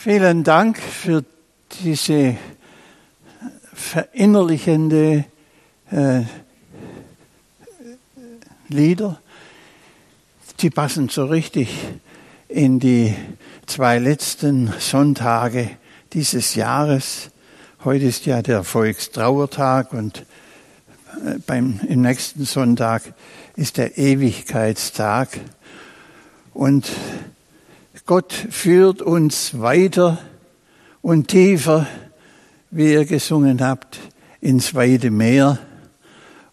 Vielen Dank für diese verinnerlichende äh, Lieder. Die passen so richtig in die zwei letzten Sonntage dieses Jahres. Heute ist ja der Volkstrauertag und äh, beim, im nächsten Sonntag ist der Ewigkeitstag. Und Gott führt uns weiter und tiefer, wie ihr gesungen habt, ins weite Meer,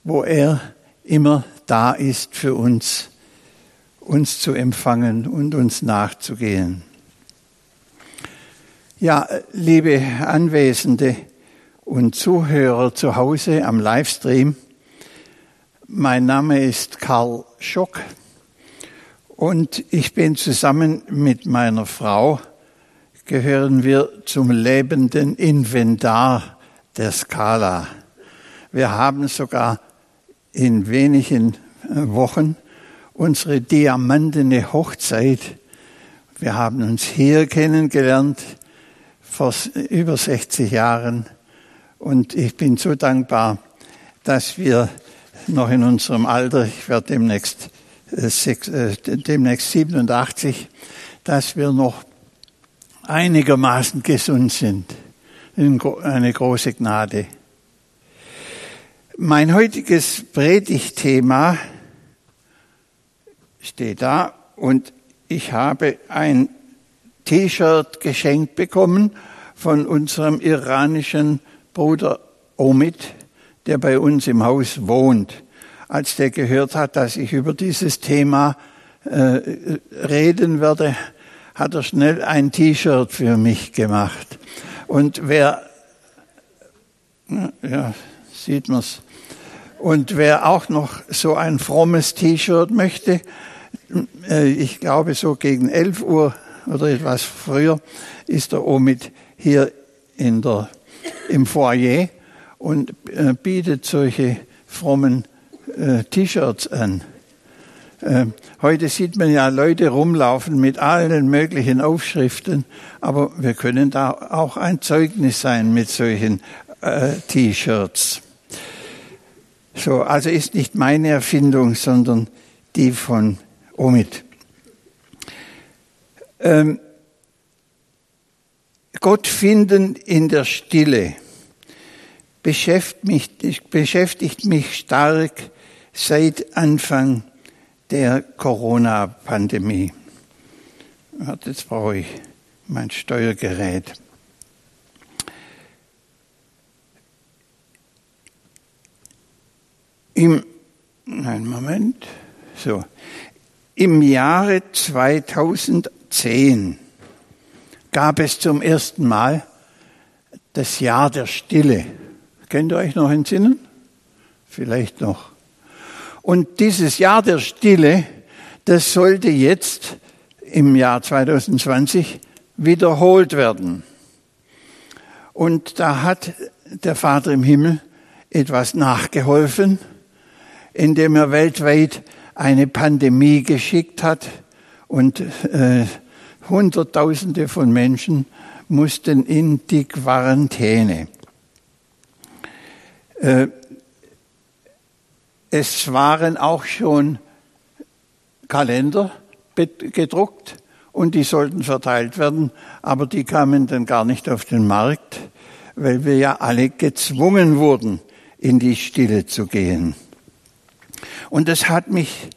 wo er immer da ist für uns, uns zu empfangen und uns nachzugehen. Ja, liebe Anwesende und Zuhörer zu Hause am Livestream, mein Name ist Karl Schock und ich bin zusammen mit meiner Frau, gehören wir zum lebenden Inventar der Skala. Wir haben sogar in wenigen Wochen unsere diamantene Hochzeit. Wir haben uns hier kennengelernt vor über 60 Jahren und ich bin so dankbar, dass wir noch in unserem Alter, ich werde demnächst, äh, äh, demnächst 87, dass wir noch einigermaßen gesund sind. Eine große Gnade. Mein heutiges Predigtthema steht da und ich habe ein T-Shirt geschenkt bekommen von unserem iranischen Bruder Omid, der bei uns im Haus wohnt. Als der gehört hat, dass ich über dieses Thema äh, reden werde, hat er schnell ein T-Shirt für mich gemacht. Und wer, ja, sieht man's. Und wer auch noch so ein frommes T-Shirt möchte, äh, ich glaube so gegen 11 Uhr oder etwas früher ist er Omid hier in der, im Foyer und äh, bietet solche frommen äh, T-Shirts an. Äh, heute sieht man ja Leute rumlaufen mit allen möglichen Aufschriften, aber wir können da auch ein Zeugnis sein mit solchen äh, T-Shirts. So, also ist nicht meine Erfindung, sondern die von Omid. Ähm, Gott finden in der Stille beschäftigt mich, beschäftigt mich stark seit Anfang der Corona-Pandemie. Jetzt brauche ich mein Steuergerät. Im, nein, Moment, so. Im Jahre 2010 gab es zum ersten Mal das Jahr der Stille. Könnt ihr euch noch entsinnen? Vielleicht noch. Und dieses Jahr der Stille, das sollte jetzt im Jahr 2020 wiederholt werden. Und da hat der Vater im Himmel etwas nachgeholfen, indem er weltweit eine Pandemie geschickt hat und äh, Hunderttausende von Menschen mussten in die Quarantäne. Äh, es waren auch schon Kalender gedruckt und die sollten verteilt werden, aber die kamen dann gar nicht auf den Markt, weil wir ja alle gezwungen wurden, in die Stille zu gehen. Und das hat mich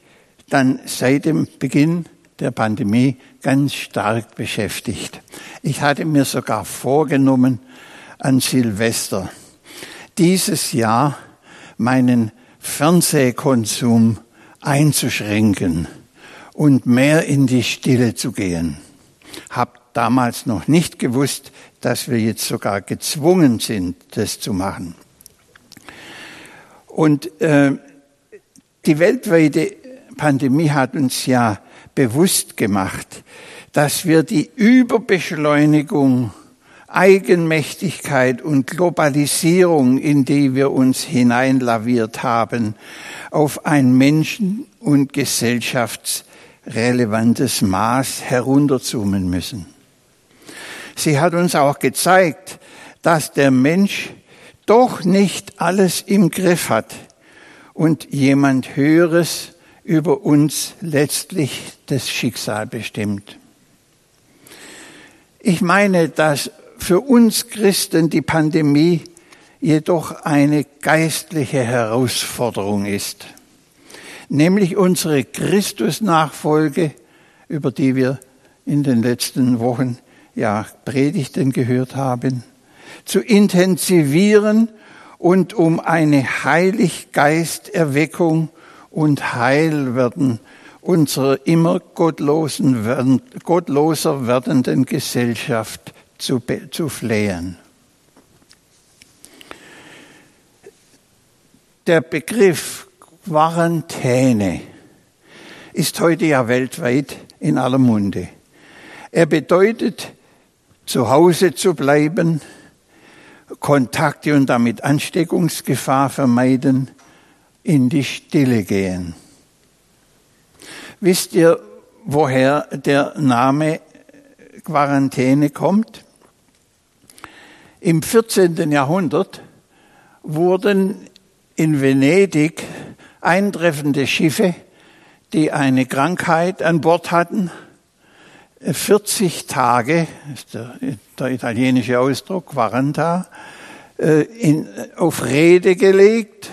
dann seit dem Beginn der Pandemie ganz stark beschäftigt. Ich hatte mir sogar vorgenommen, an Silvester dieses Jahr meinen Fernsehkonsum einzuschränken und mehr in die Stille zu gehen. Hab damals noch nicht gewusst, dass wir jetzt sogar gezwungen sind, das zu machen. Und äh, die weltweite Pandemie hat uns ja bewusst gemacht, dass wir die Überbeschleunigung, Eigenmächtigkeit und Globalisierung, in die wir uns hineinlaviert haben, auf ein menschen- und gesellschaftsrelevantes Maß herunterzoomen müssen. Sie hat uns auch gezeigt, dass der Mensch doch nicht alles im Griff hat und jemand Höheres über uns letztlich das Schicksal bestimmt. Ich meine, dass für uns Christen die Pandemie jedoch eine geistliche Herausforderung ist, nämlich unsere Christusnachfolge, über die wir in den letzten Wochen ja Predigten gehört haben, zu intensivieren und um eine Heiliggeisterweckung und Heilwerden unserer immer gottlosen gottloser werdenden Gesellschaft zu, zu flehen. Der Begriff Quarantäne ist heute ja weltweit in aller Munde. Er bedeutet, zu Hause zu bleiben, Kontakte und damit Ansteckungsgefahr vermeiden, in die Stille gehen. Wisst ihr, woher der Name Quarantäne kommt? Im 14. Jahrhundert wurden in Venedig eintreffende Schiffe, die eine Krankheit an Bord hatten, 40 Tage, ist der, der italienische Ausdruck, Quaranta, äh, in, auf Rede gelegt,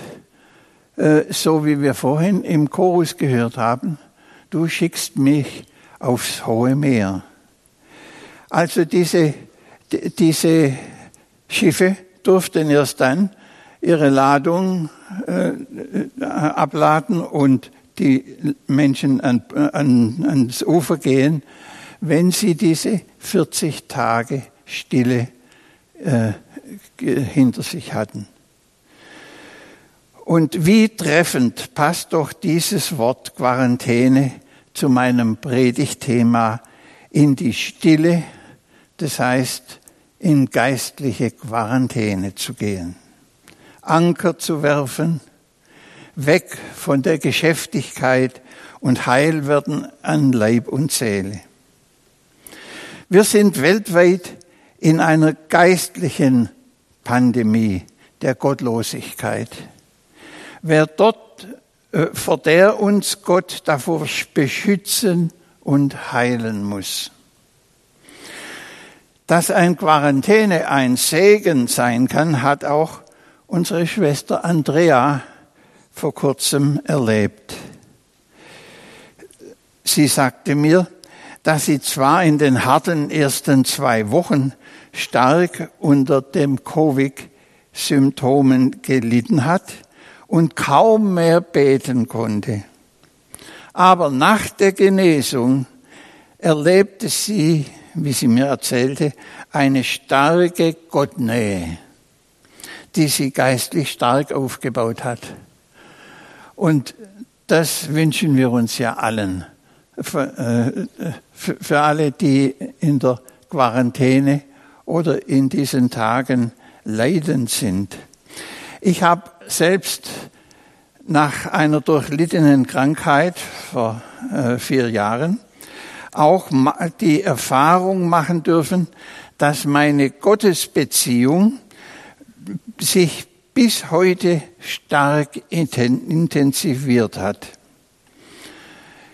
äh, so wie wir vorhin im Chorus gehört haben, du schickst mich aufs hohe Meer. Also diese, diese Schiffe durften erst dann ihre Ladung äh, abladen und die Menschen an, an, ans Ufer gehen, wenn sie diese 40 Tage Stille äh, hinter sich hatten. Und wie treffend passt doch dieses Wort Quarantäne zu meinem Predigtthema in die Stille, das heißt in geistliche Quarantäne zu gehen. Anker zu werfen, weg von der Geschäftigkeit und heil werden an Leib und Seele. Wir sind weltweit in einer geistlichen Pandemie der Gottlosigkeit. Wer dort, äh, vor der uns Gott davor beschützen und heilen muss. Dass ein Quarantäne ein Segen sein kann, hat auch unsere Schwester Andrea vor kurzem erlebt. Sie sagte mir, dass sie zwar in den harten ersten zwei Wochen stark unter dem Covid-Symptomen gelitten hat und kaum mehr beten konnte. Aber nach der Genesung erlebte sie, wie sie mir erzählte, eine starke Gottnähe die sie geistlich stark aufgebaut hat. Und das wünschen wir uns ja allen. Für, äh, für alle, die in der Quarantäne oder in diesen Tagen leidend sind. Ich habe selbst nach einer durchlittenen Krankheit vor äh, vier Jahren auch die Erfahrung machen dürfen, dass meine Gottesbeziehung sich bis heute stark intensiviert hat.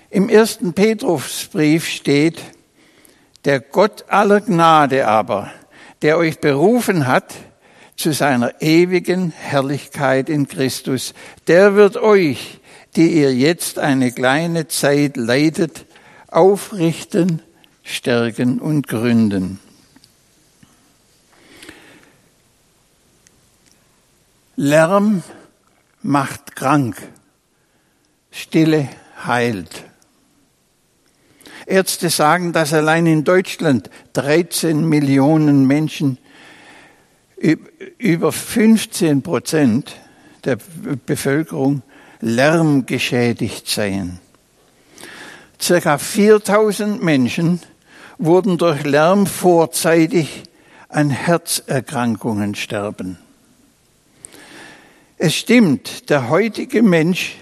Im ersten Petrusbrief steht, der Gott aller Gnade aber, der euch berufen hat zu seiner ewigen Herrlichkeit in Christus, der wird euch, die ihr jetzt eine kleine Zeit leidet, aufrichten, stärken und gründen. Lärm macht krank, Stille heilt. Ärzte sagen, dass allein in Deutschland 13 Millionen Menschen über 15 Prozent der Bevölkerung lärmgeschädigt seien. Circa 4000 Menschen wurden durch Lärm vorzeitig an Herzerkrankungen sterben. Es stimmt, der heutige Mensch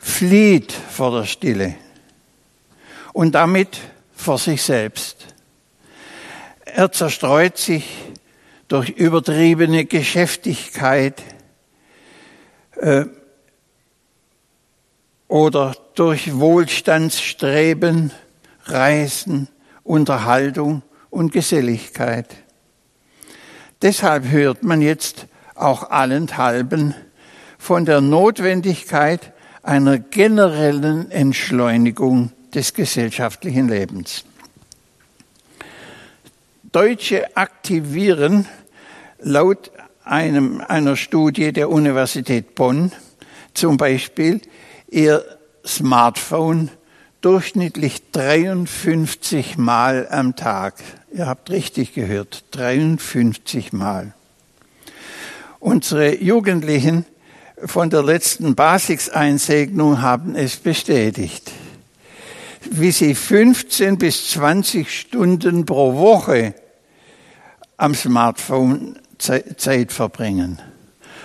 flieht vor der Stille und damit vor sich selbst. Er zerstreut sich durch übertriebene Geschäftigkeit äh, oder durch Wohlstandsstreben, Reisen, Unterhaltung und Geselligkeit. Deshalb hört man jetzt auch allenthalben von der Notwendigkeit einer generellen Entschleunigung des gesellschaftlichen Lebens. Deutsche aktivieren laut einem, einer Studie der Universität Bonn zum Beispiel ihr Smartphone durchschnittlich 53 Mal am Tag. Ihr habt richtig gehört, 53 Mal. Unsere Jugendlichen von der letzten Basics-Einsegnung haben es bestätigt. Wie sie 15 bis 20 Stunden pro Woche am Smartphone Zeit verbringen.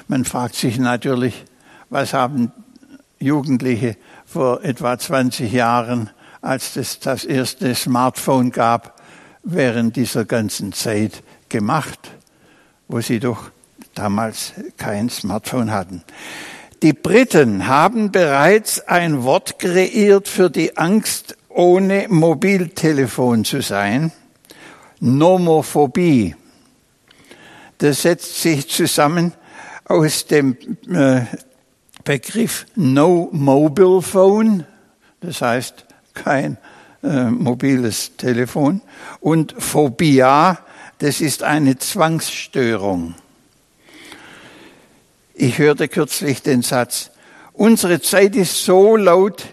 Man fragt sich natürlich, was haben Jugendliche vor etwa 20 Jahren, als es das erste Smartphone gab, während dieser ganzen Zeit gemacht, wo sie doch damals kein Smartphone hatten. Die Briten haben bereits ein Wort kreiert für die Angst, ohne Mobiltelefon zu sein. Nomophobie. Das setzt sich zusammen aus dem äh, Begriff No Mobile Phone, das heißt kein äh, mobiles Telefon, und Phobia, das ist eine Zwangsstörung. Ich hörte kürzlich den Satz, unsere Zeit ist so laut,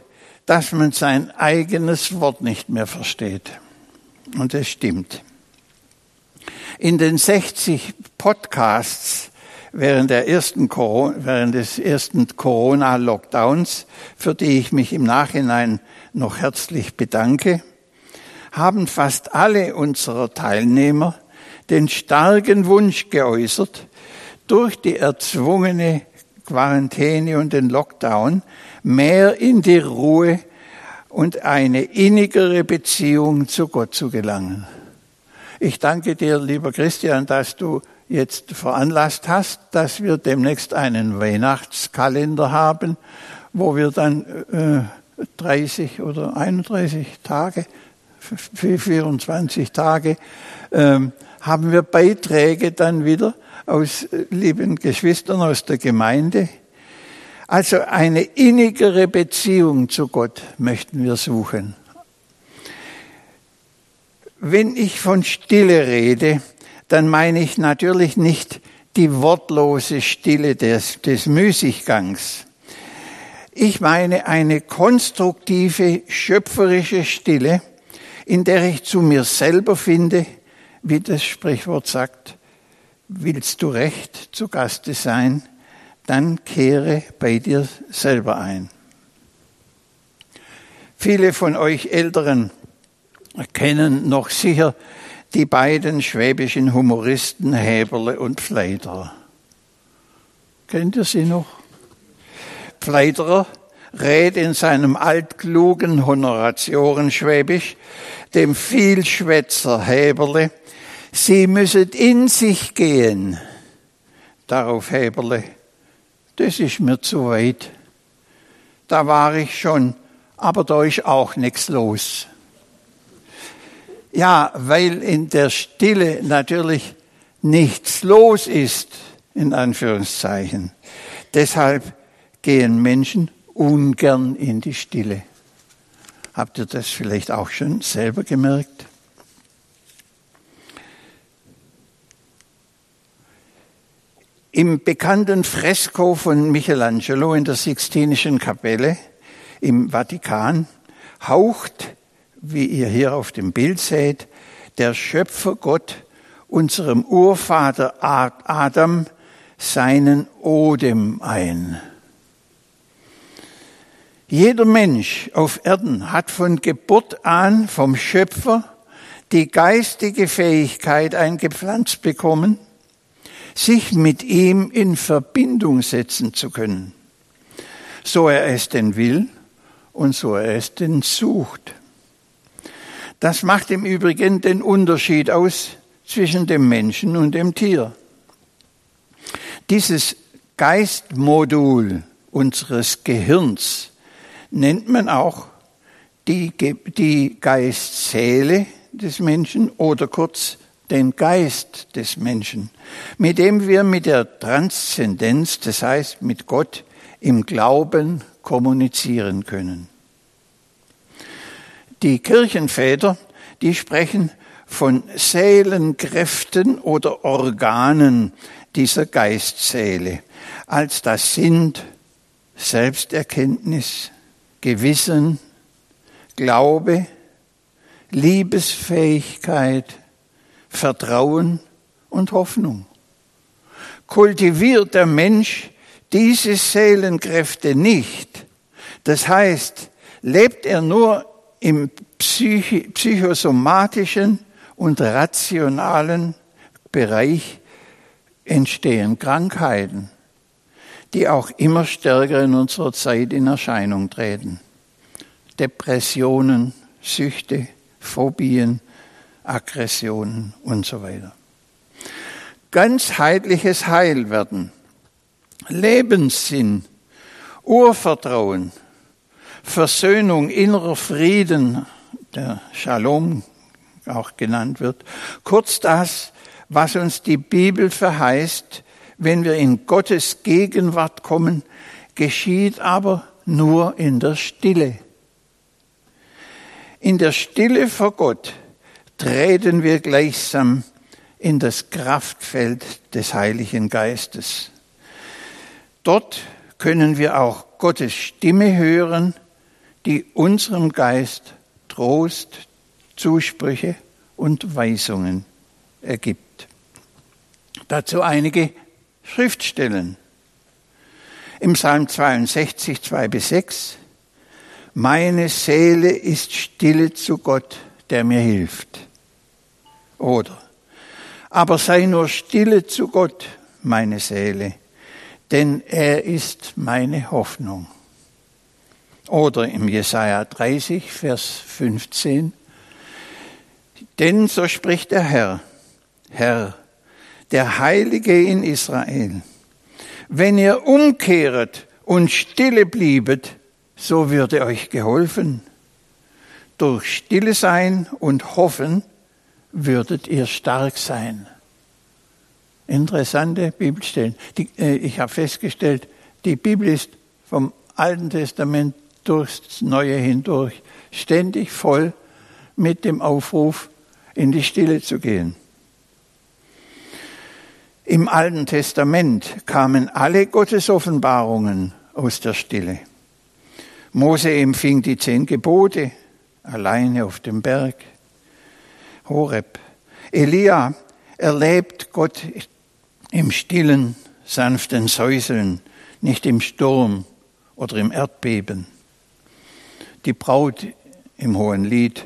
dass man sein eigenes Wort nicht mehr versteht. Und es stimmt. In den 60 Podcasts während, der ersten, während des ersten Corona-Lockdowns, für die ich mich im Nachhinein noch herzlich bedanke, haben fast alle unserer Teilnehmer den starken Wunsch geäußert, durch die erzwungene Quarantäne und den Lockdown mehr in die Ruhe und eine innigere Beziehung zu Gott zu gelangen. Ich danke dir, lieber Christian, dass du jetzt veranlasst hast, dass wir demnächst einen Weihnachtskalender haben, wo wir dann äh, 30 oder 31 Tage, 24 Tage, äh, haben wir Beiträge dann wieder aus äh, lieben Geschwistern aus der Gemeinde. Also eine innigere Beziehung zu Gott möchten wir suchen. Wenn ich von Stille rede, dann meine ich natürlich nicht die wortlose Stille des, des Müßiggangs. Ich meine eine konstruktive, schöpferische Stille, in der ich zu mir selber finde, wie das Sprichwort sagt, willst du recht zu Gaste sein, dann kehre bei dir selber ein. Viele von euch Älteren kennen noch sicher die beiden schwäbischen Humoristen Häberle und Pfleiderer. Kennt ihr sie noch? Pfleiderer rät in seinem altklugen Honoratiorenschwäbisch dem Vielschwätzer Häberle, Sie müssen in sich gehen. Darauf Häberle, das ist mir zu weit. Da war ich schon, aber da ist auch nichts los. Ja, weil in der Stille natürlich nichts los ist, in Anführungszeichen. Deshalb gehen Menschen ungern in die Stille. Habt ihr das vielleicht auch schon selber gemerkt? Im bekannten Fresko von Michelangelo in der Sixtinischen Kapelle im Vatikan haucht, wie ihr hier auf dem Bild seht, der Schöpfer Gott unserem Urvater Adam seinen Odem ein. Jeder Mensch auf Erden hat von Geburt an vom Schöpfer die geistige Fähigkeit eingepflanzt bekommen, sich mit ihm in Verbindung setzen zu können, so er es denn will und so er es denn sucht. Das macht im Übrigen den Unterschied aus zwischen dem Menschen und dem Tier. Dieses Geistmodul unseres Gehirns nennt man auch die, die Geistseele des Menschen oder kurz den Geist des Menschen, mit dem wir mit der Transzendenz, das heißt mit Gott im Glauben kommunizieren können. Die Kirchenväter, die sprechen von Seelenkräften oder Organen dieser Geistseele, als das sind Selbsterkenntnis, Gewissen, Glaube, Liebesfähigkeit, Vertrauen und Hoffnung. Kultiviert der Mensch diese Seelenkräfte nicht, das heißt, lebt er nur im psychosomatischen und rationalen Bereich, entstehen Krankheiten, die auch immer stärker in unserer Zeit in Erscheinung treten. Depressionen, Süchte, Phobien, Aggressionen und so weiter. Ganzheitliches Heilwerden, Lebenssinn, Urvertrauen, Versöhnung, innerer Frieden, der Shalom auch genannt wird. Kurz das, was uns die Bibel verheißt, wenn wir in Gottes Gegenwart kommen, geschieht aber nur in der Stille. In der Stille vor Gott treten wir gleichsam in das Kraftfeld des Heiligen Geistes. Dort können wir auch Gottes Stimme hören, die unserem Geist Trost, Zusprüche und Weisungen ergibt. Dazu einige Schriftstellen. Im Psalm 62, 2 bis 6. Meine Seele ist stille zu Gott, der mir hilft. Oder, aber sei nur stille zu Gott, meine Seele, denn er ist meine Hoffnung. Oder im Jesaja 30, Vers 15. Denn so spricht der Herr, Herr, der Heilige in Israel. Wenn ihr umkehret und stille bliebet, so würde euch geholfen. Durch Stille sein und Hoffen würdet ihr stark sein. Interessante Bibelstellen. Die, äh, ich habe festgestellt, die Bibel ist vom Alten Testament durchs Neue hindurch ständig voll mit dem Aufruf, in die Stille zu gehen. Im Alten Testament kamen alle Gottesoffenbarungen aus der Stille. Mose empfing die zehn Gebote alleine auf dem Berg Horeb. Elia erlebt Gott im stillen, sanften Säuseln, nicht im Sturm oder im Erdbeben. Die Braut im Hohen Lied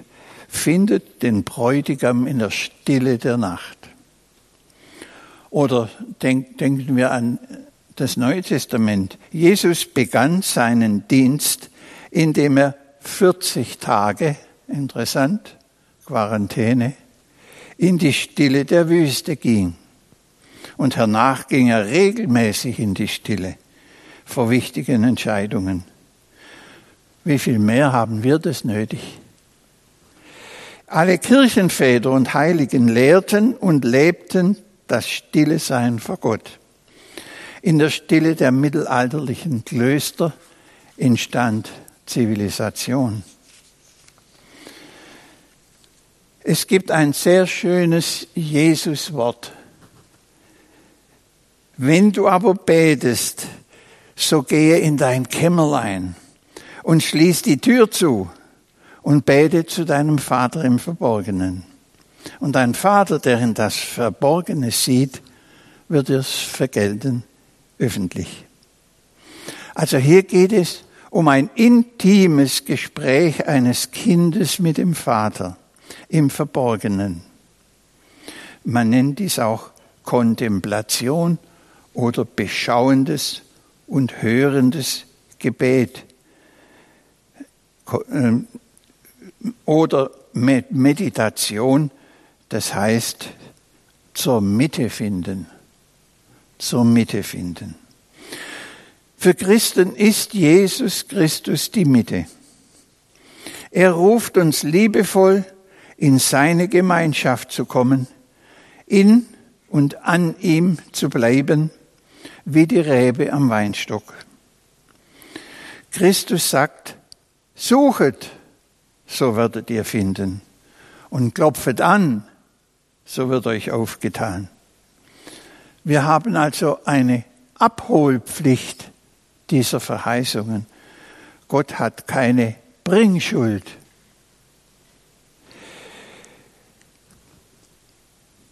findet den Bräutigam in der Stille der Nacht. Oder denk, denken wir an das Neue Testament. Jesus begann seinen Dienst, indem er 40 Tage, interessant, Quarantäne, in die Stille der Wüste ging. Und hernach ging er regelmäßig in die Stille vor wichtigen Entscheidungen. Wie viel mehr haben wir das nötig? Alle Kirchenväter und Heiligen lehrten und lebten das Stille Sein vor Gott. In der Stille der mittelalterlichen Klöster entstand Zivilisation. Es gibt ein sehr schönes Jesuswort. Wenn du aber betest, so gehe in dein Kämmerlein und schließ die Tür zu und bete zu deinem Vater im Verborgenen. Und dein Vater, der in das Verborgene sieht, wird es vergelten öffentlich. Also hier geht es um ein intimes Gespräch eines Kindes mit dem Vater im Verborgenen. Man nennt dies auch Kontemplation oder beschauendes und hörendes Gebet. Ähm, oder Meditation, das heißt zur Mitte finden. Zur Mitte finden. Für Christen ist Jesus Christus die Mitte. Er ruft uns liebevoll, in seine Gemeinschaft zu kommen, in und an ihm zu bleiben, wie die Rebe am Weinstock. Christus sagt, suchet, so werdet ihr finden, und klopfet an, so wird euch aufgetan. Wir haben also eine Abholpflicht dieser Verheißungen. Gott hat keine Bringschuld.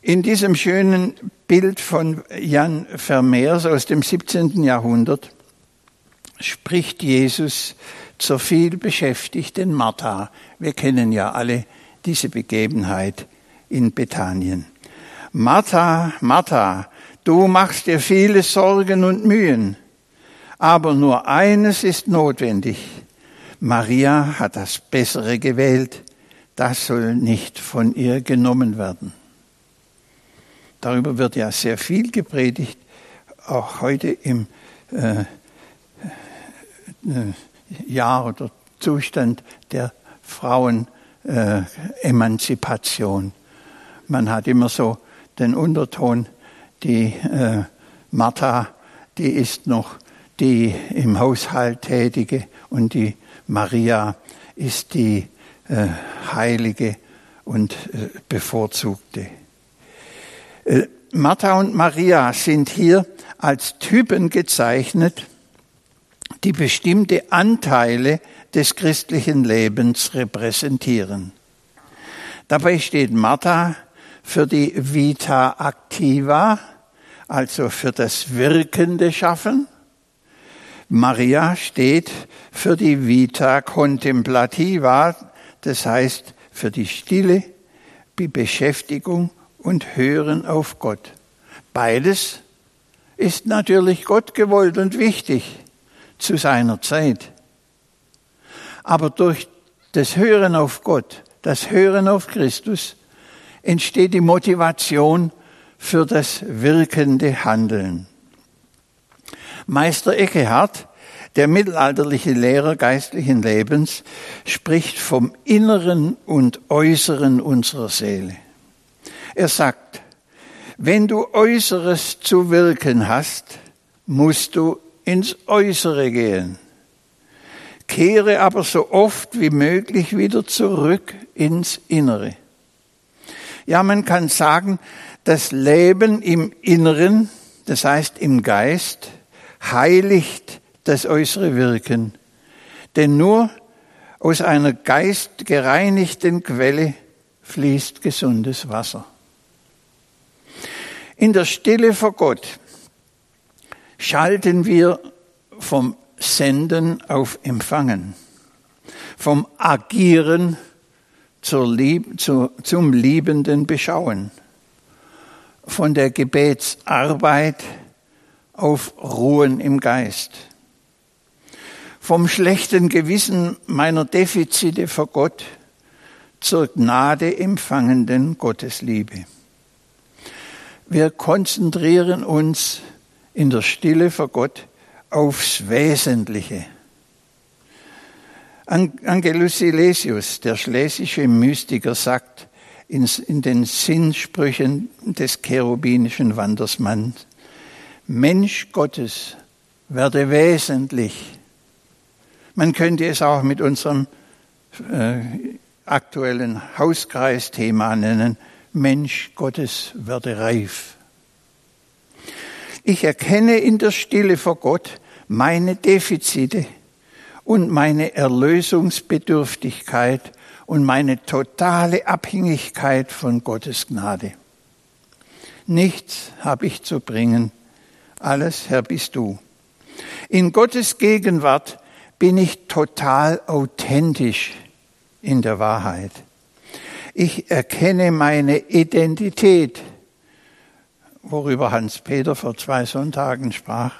In diesem schönen Bild von Jan Vermeers aus dem 17. Jahrhundert spricht Jesus zur viel beschäftigten Martha. Wir kennen ja alle diese Begebenheit in Bethanien. Martha, Martha, du machst dir viele Sorgen und Mühen, aber nur eines ist notwendig. Maria hat das Bessere gewählt, das soll nicht von ihr genommen werden. Darüber wird ja sehr viel gepredigt, auch heute im äh, äh, Jahr oder Zustand der Frauenemanzipation. Äh, Man hat immer so den Unterton, die äh, Martha, die ist noch die im Haushalt tätige und die Maria ist die äh, heilige und äh, bevorzugte. Äh, Martha und Maria sind hier als Typen gezeichnet, die bestimmte Anteile des christlichen Lebens repräsentieren. Dabei steht Martha für die Vita Activa, also für das wirkende Schaffen. Maria steht für die Vita Contemplativa, das heißt für die Stille, die Beschäftigung und Hören auf Gott. Beides ist natürlich Gott gewollt und wichtig zu seiner Zeit. Aber durch das Hören auf Gott, das Hören auf Christus, entsteht die Motivation für das wirkende Handeln. Meister Eckehart, der mittelalterliche Lehrer geistlichen Lebens, spricht vom Inneren und Äußeren unserer Seele. Er sagt, wenn du Äußeres zu wirken hast, musst du ins Äußere gehen. Kehre aber so oft wie möglich wieder zurück ins Innere. Ja, man kann sagen, das Leben im Inneren, das heißt im Geist, heiligt das äußere Wirken. Denn nur aus einer geistgereinigten Quelle fließt gesundes Wasser. In der Stille vor Gott schalten wir vom Senden auf Empfangen, vom Agieren Lieb, zu, zum liebenden Beschauen, von der Gebetsarbeit auf Ruhen im Geist, vom schlechten Gewissen meiner Defizite vor Gott zur Gnade empfangenden Gottesliebe. Wir konzentrieren uns in der Stille vor Gott aufs Wesentliche. Angelus Silesius, der schlesische Mystiker, sagt in, den Sinnsprüchen des cherubinischen Wandersmanns, Mensch Gottes werde wesentlich. Man könnte es auch mit unserem äh, aktuellen Hauskreisthema nennen, Mensch Gottes werde reif. Ich erkenne in der Stille vor Gott meine Defizite und meine Erlösungsbedürftigkeit und meine totale Abhängigkeit von Gottes Gnade. Nichts habe ich zu bringen, alles Herr bist du. In Gottes Gegenwart bin ich total authentisch in der Wahrheit. Ich erkenne meine Identität, worüber Hans-Peter vor zwei Sonntagen sprach,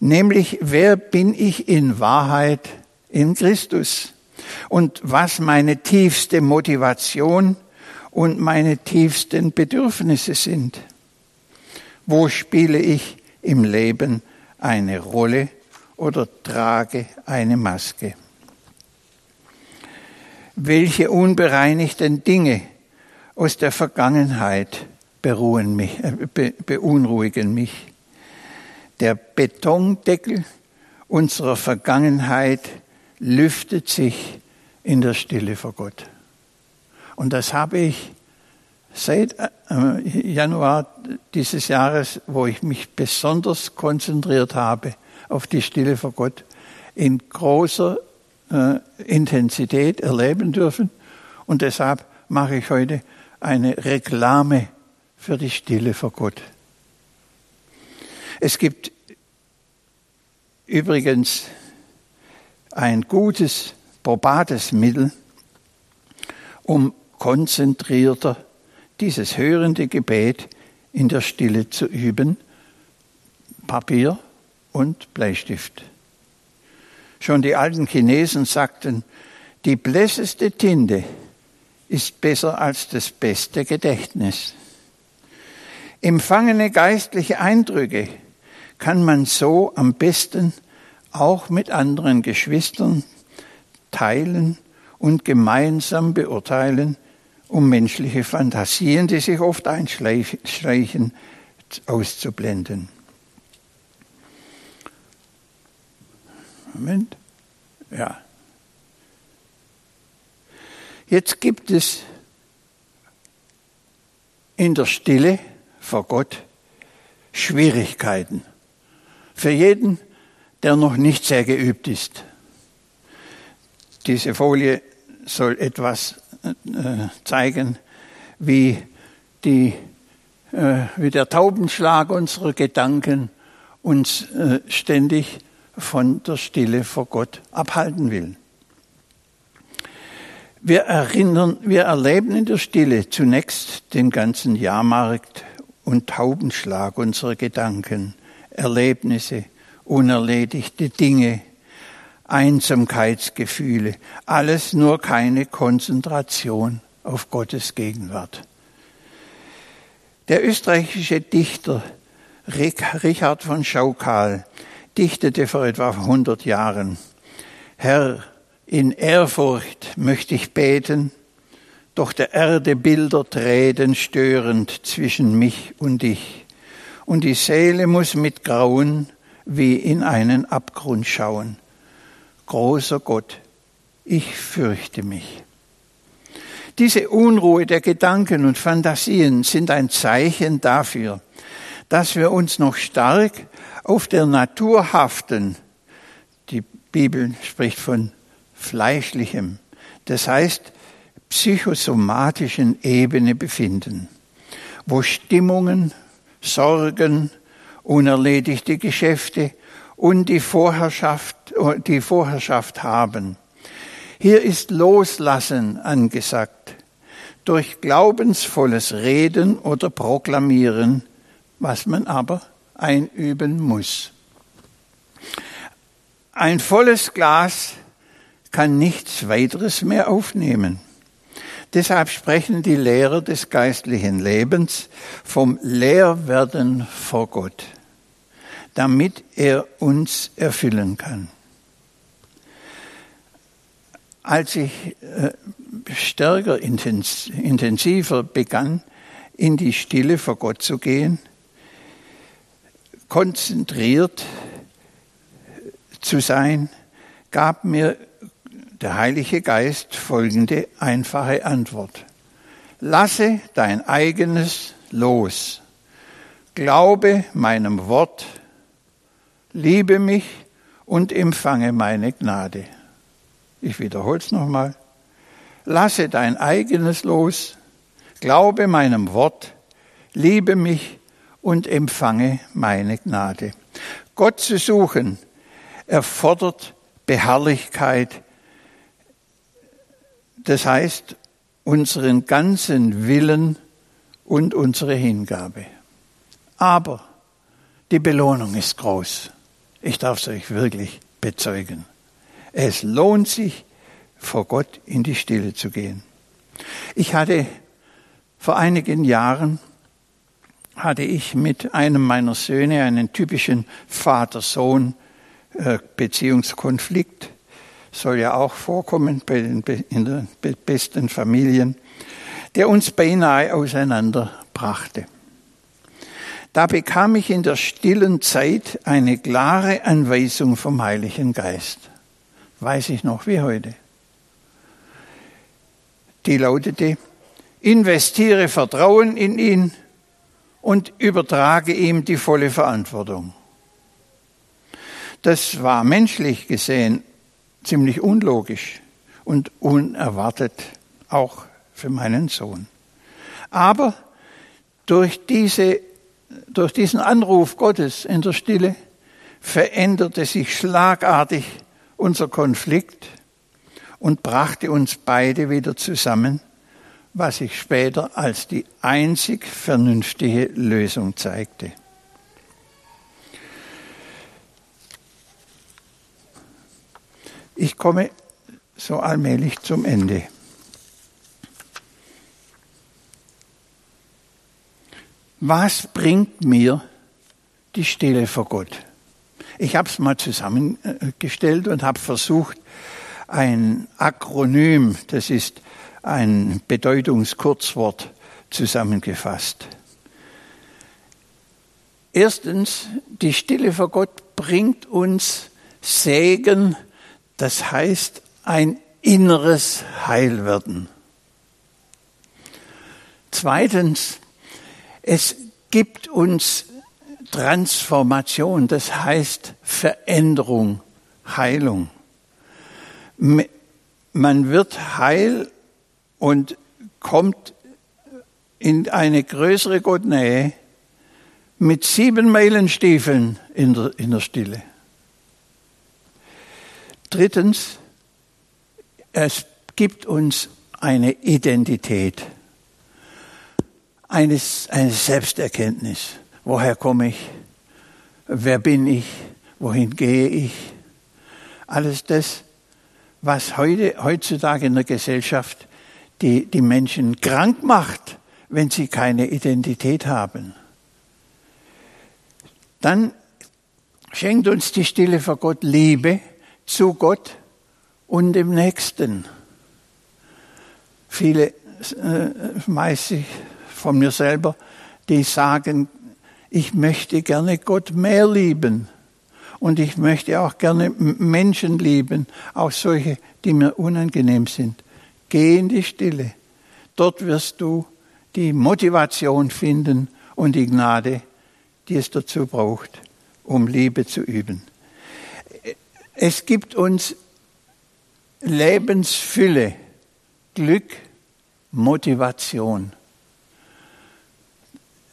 nämlich wer bin ich in Wahrheit in Christus und was meine tiefste Motivation und meine tiefsten Bedürfnisse sind? Wo spiele ich im Leben eine Rolle oder trage eine Maske? Welche unbereinigten Dinge aus der Vergangenheit beruhen mich, äh, be, beunruhigen mich? Der Betondeckel unserer Vergangenheit lüftet sich in der Stille vor Gott. Und das habe ich seit äh, Januar dieses Jahres, wo ich mich besonders konzentriert habe auf die Stille vor Gott, in großer äh, Intensität erleben dürfen. Und deshalb mache ich heute eine Reklame für die Stille vor Gott. Es gibt übrigens ein gutes, probates Mittel, um konzentrierter dieses hörende Gebet in der Stille zu üben, Papier und Bleistift. Schon die alten Chinesen sagten, die blässeste Tinte ist besser als das beste Gedächtnis. Empfangene geistliche Eindrücke kann man so am besten auch mit anderen Geschwistern teilen und gemeinsam beurteilen, um menschliche Fantasien, die sich oft einschleichen, auszublenden. Moment. Ja. Jetzt gibt es in der Stille vor Gott Schwierigkeiten. Für jeden, der noch nicht sehr geübt ist. Diese Folie soll etwas äh, zeigen, wie, die, äh, wie der Taubenschlag unserer Gedanken uns äh, ständig von der Stille vor Gott abhalten will. Wir erinnern, wir erleben in der Stille zunächst den ganzen Jahrmarkt und Taubenschlag unserer Gedanken, Erlebnisse, unerledigte Dinge, Einsamkeitsgefühle, alles nur keine Konzentration auf Gottes Gegenwart. Der österreichische Dichter Richard von Schaukal dichtete vor etwa 100 Jahren, Herr, in Ehrfurcht möchte ich beten, doch der Erde Bilder treten störend zwischen mich und dich, und die Seele muss mit Grauen wie in einen Abgrund schauen. Großer Gott, ich fürchte mich. Diese Unruhe der Gedanken und Fantasien sind ein Zeichen dafür, dass wir uns noch stark auf der Natur haften. Die Bibel spricht von fleischlichem, das heißt psychosomatischen Ebene befinden, wo Stimmungen, Sorgen, unerledigte Geschäfte und die Vorherrschaft, die Vorherrschaft haben. Hier ist Loslassen angesagt, durch glaubensvolles Reden oder Proklamieren, was man aber einüben muss. Ein volles Glas kann nichts weiteres mehr aufnehmen. Deshalb sprechen die Lehrer des geistlichen Lebens vom Leerwerden vor Gott, damit er uns erfüllen kann. Als ich äh, stärker, intensiver begann, in die Stille vor Gott zu gehen, konzentriert zu sein, gab mir der Heilige Geist folgende einfache Antwort. Lasse dein eigenes los. Glaube meinem Wort, liebe mich und empfange meine Gnade. Ich wiederhole es nochmal. Lasse dein eigenes los, glaube meinem Wort, liebe mich und empfange meine Gnade. Gott zu suchen erfordert Beharrlichkeit das heißt unseren ganzen Willen und unsere Hingabe. Aber die Belohnung ist groß. Ich darf es euch wirklich bezeugen. Es lohnt sich, vor Gott in die Stille zu gehen. Ich hatte Vor einigen Jahren hatte ich mit einem meiner Söhne einen typischen Vater-Sohn-Beziehungskonflikt. Soll ja auch vorkommen in den besten Familien, der uns beinahe auseinanderbrachte. Da bekam ich in der stillen Zeit eine klare Anweisung vom Heiligen Geist. Weiß ich noch wie heute. Die lautete, investiere Vertrauen in ihn und übertrage ihm die volle Verantwortung. Das war menschlich gesehen ziemlich unlogisch und unerwartet, auch für meinen Sohn. Aber durch, diese, durch diesen Anruf Gottes in der Stille veränderte sich schlagartig unser Konflikt und brachte uns beide wieder zusammen was sich später als die einzig vernünftige Lösung zeigte. Ich komme so allmählich zum Ende. Was bringt mir die Stille vor Gott? Ich habe es mal zusammengestellt und habe versucht, ein Akronym, das ist ein Bedeutungskurzwort zusammengefasst. Erstens, die Stille vor Gott bringt uns Segen, das heißt ein inneres Heilwerden. Zweitens, es gibt uns Transformation, das heißt Veränderung, Heilung. Man wird heil und kommt in eine größere Gottnähe mit sieben Meilenstiefeln in der, in der Stille. Drittens, es gibt uns eine Identität, eine, eine Selbsterkenntnis. Woher komme ich? Wer bin ich? Wohin gehe ich? Alles das, was heute, heutzutage in der Gesellschaft die die Menschen krank macht, wenn sie keine Identität haben. Dann schenkt uns die Stille vor Gott Liebe zu Gott und dem Nächsten. Viele, äh, meist von mir selber, die sagen, ich möchte gerne Gott mehr lieben. Und ich möchte auch gerne Menschen lieben, auch solche, die mir unangenehm sind. Geh in die Stille. Dort wirst du die Motivation finden und die Gnade, die es dazu braucht, um Liebe zu üben. Es gibt uns Lebensfülle, Glück, Motivation.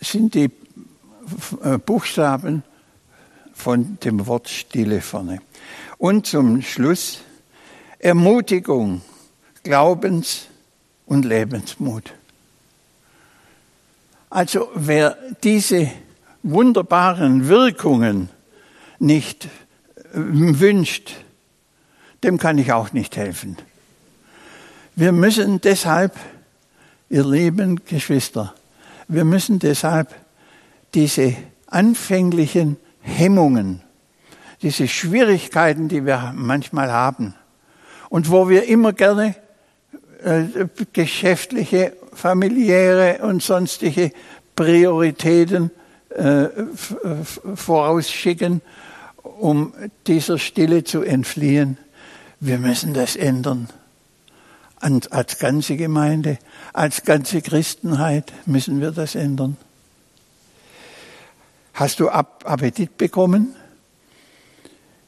Das sind die äh, Buchstaben von dem Wort Stille vorne. Und zum Schluss Ermutigung, Glaubens- und Lebensmut. Also wer diese wunderbaren Wirkungen nicht wünscht, dem kann ich auch nicht helfen. Wir müssen deshalb, ihr lieben Geschwister, wir müssen deshalb diese anfänglichen Hemmungen, diese Schwierigkeiten, die wir manchmal haben und wo wir immer gerne äh, geschäftliche, familiäre und sonstige Prioritäten äh, vorausschicken, um dieser Stille zu entfliehen. Wir müssen das ändern. als ganze Gemeinde, als ganze Christenheit müssen wir das ändern. Hast du Appetit bekommen,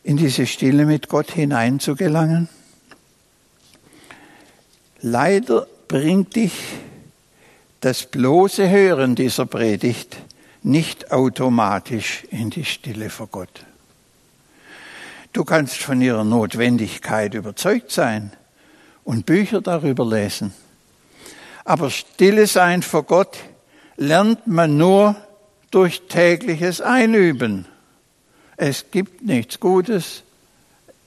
in diese Stille mit Gott hineinzugelangen? Leider bringt dich das bloße Hören dieser Predigt nicht automatisch in die Stille vor Gott. Du kannst von ihrer Notwendigkeit überzeugt sein und Bücher darüber lesen. Aber stille sein vor Gott lernt man nur durch tägliches Einüben. Es gibt nichts Gutes,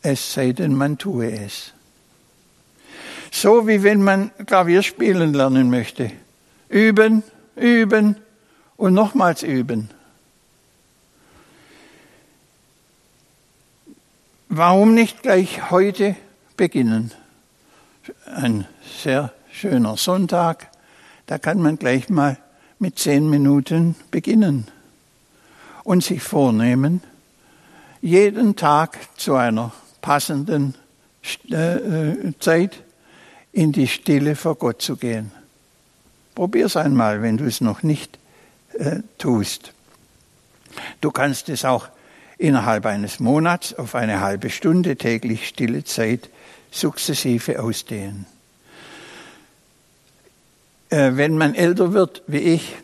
es sei denn, man tue es. So wie wenn man Klavier spielen lernen möchte. Üben, üben und nochmals üben. Warum nicht gleich heute beginnen? Ein sehr schöner Sonntag, da kann man gleich mal mit zehn Minuten beginnen und sich vornehmen, jeden Tag zu einer passenden äh, äh, Zeit in die Stille vor Gott zu gehen. Probier es einmal, wenn du es noch nicht äh, tust. Du kannst es auch innerhalb eines Monats auf eine halbe Stunde täglich stille Zeit sukzessive ausdehnen. Äh, wenn man älter wird wie ich,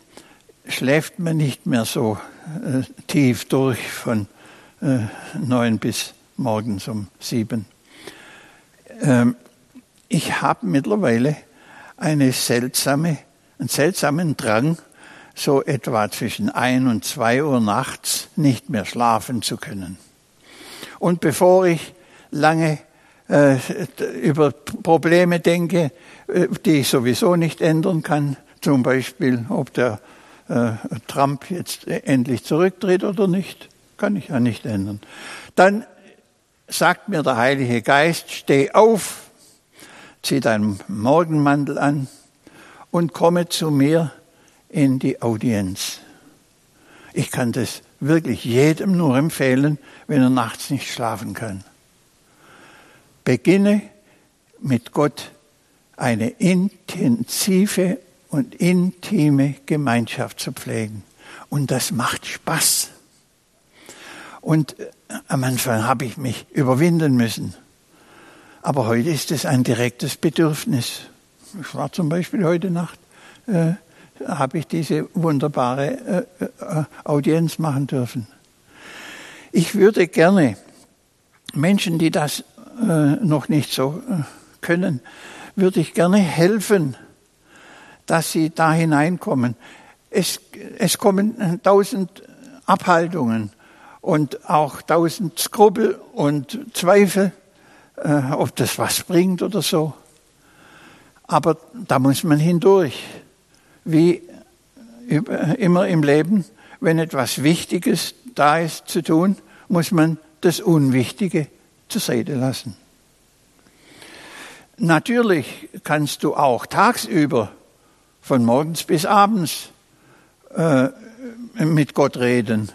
schläft man nicht mehr so äh, tief durch von äh, neun bis morgens um sieben. Ähm, ich habe mittlerweile eine seltsame, einen seltsamen Drang, so etwa zwischen ein und zwei Uhr nachts nicht mehr schlafen zu können. Und bevor ich lange äh, über Probleme denke, äh, die ich sowieso nicht ändern kann, zum Beispiel, ob der äh, Trump jetzt endlich zurücktritt oder nicht, kann ich ja nicht ändern. Dann sagt mir der Heilige Geist, steh auf, zieh deinen Morgenmantel an und komme zu mir in die Audienz. Ich kann das wirklich jedem nur empfehlen, wenn er nachts nicht schlafen kann. Beginne mit Gott eine intensive und intime Gemeinschaft zu pflegen. Und das macht Spaß. Und äh, am Anfang habe ich mich überwinden müssen. Aber heute ist es ein direktes Bedürfnis. Ich war zum Beispiel heute Nacht äh, habe ich diese wunderbare äh, äh, Audienz machen dürfen. Ich würde gerne Menschen, die das äh, noch nicht so äh, können, würde ich gerne helfen, dass sie da hineinkommen. Es, es kommen tausend Abhaltungen und auch tausend Skrupel und Zweifel, äh, ob das was bringt oder so. Aber da muss man hindurch wie immer im Leben, wenn etwas Wichtiges da ist zu tun, muss man das Unwichtige zur Seite lassen. Natürlich kannst du auch tagsüber von morgens bis abends äh, mit Gott reden,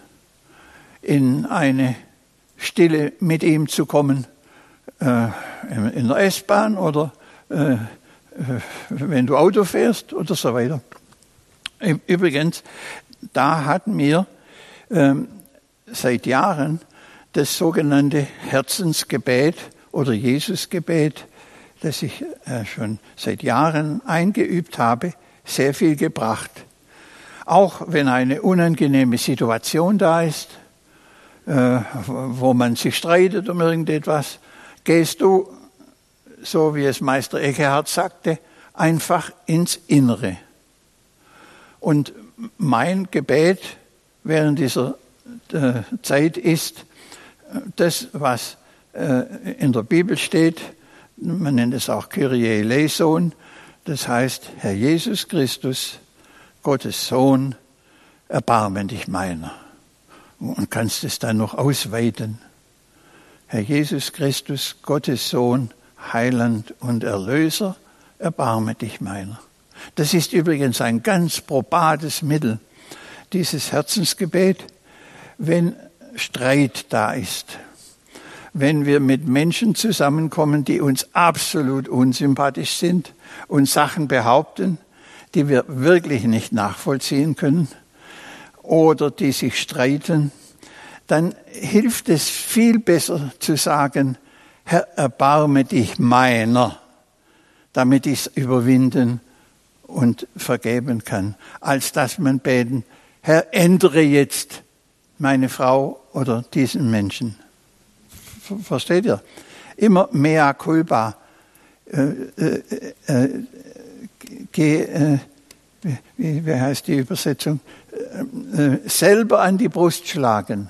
in eine Stille mit ihm zu kommen, äh, in der S-Bahn oder äh, wenn du Auto fährst oder so weiter. Übrigens, da hatten wir ähm, seit Jahren das sogenannte Herzensgebet oder Jesusgebet, das ich äh, schon seit Jahren eingeübt habe, sehr viel gebracht. Auch wenn eine unangenehme Situation da ist, äh, wo man sich streitet um irgendetwas, gehst du, so wie es Meister Eckehardt sagte, einfach ins Innere. Und mein Gebet während dieser äh, Zeit ist das, was äh, in der Bibel steht. Man nennt es auch Kyrie eleison. Das heißt, Herr Jesus Christus, Gottes Sohn, erbarme dich meiner. Und kannst es dann noch ausweiten. Herr Jesus Christus, Gottes Sohn, Heiland und Erlöser, erbarme dich meiner. Das ist übrigens ein ganz probates Mittel, dieses Herzensgebet, wenn Streit da ist, wenn wir mit Menschen zusammenkommen, die uns absolut unsympathisch sind und Sachen behaupten, die wir wirklich nicht nachvollziehen können oder die sich streiten, dann hilft es viel besser zu sagen, Herr, erbarme dich meiner, damit ich es überwinden und vergeben kann, als dass man beten, Herr, ändere jetzt meine Frau oder diesen Menschen. Versteht ihr? Immer mea culpa. Äh, äh, äh, äh, wie, wie heißt die Übersetzung? Äh, äh, selber an die Brust schlagen.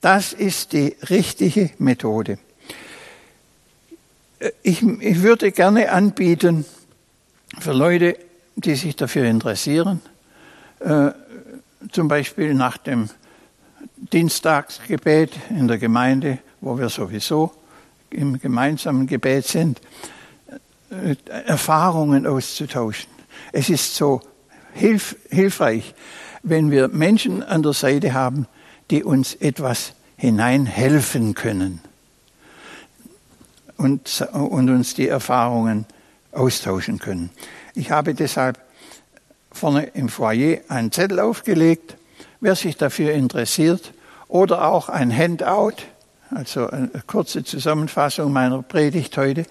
Das ist die richtige Methode. Ich, ich würde gerne anbieten für Leute, die sich dafür interessieren, äh, zum Beispiel nach dem Dienstagsgebet in der Gemeinde, wo wir sowieso im gemeinsamen Gebet sind, äh, Erfahrungen auszutauschen. Es ist so hilf, hilfreich, wenn wir Menschen an der Seite haben, die uns etwas hineinhelfen können und, und uns die Erfahrungen austauschen können. Ich habe deshalb vorne im Foyer einen Zettel aufgelegt. Wer sich dafür interessiert oder auch ein Handout, also eine kurze Zusammenfassung meiner Predigt heute,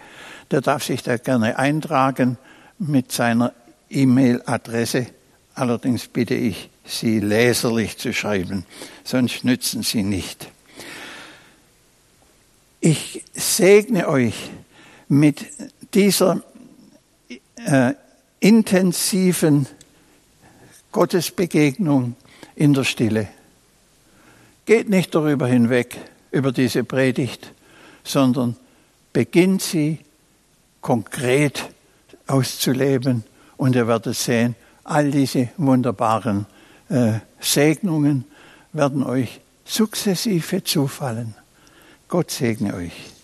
der darf sich da gerne eintragen mit seiner E-Mail-Adresse. Allerdings bitte ich Sie leserlich zu schreiben, sonst nützen sie nicht. Ich segne euch mit dieser äh, intensiven Gottesbegegnung in der Stille. Geht nicht darüber hinweg, über diese Predigt, sondern beginnt sie konkret auszuleben und ihr werdet sehen, all diese wunderbaren äh, Segnungen werden euch sukzessive zufallen. Gott segne euch.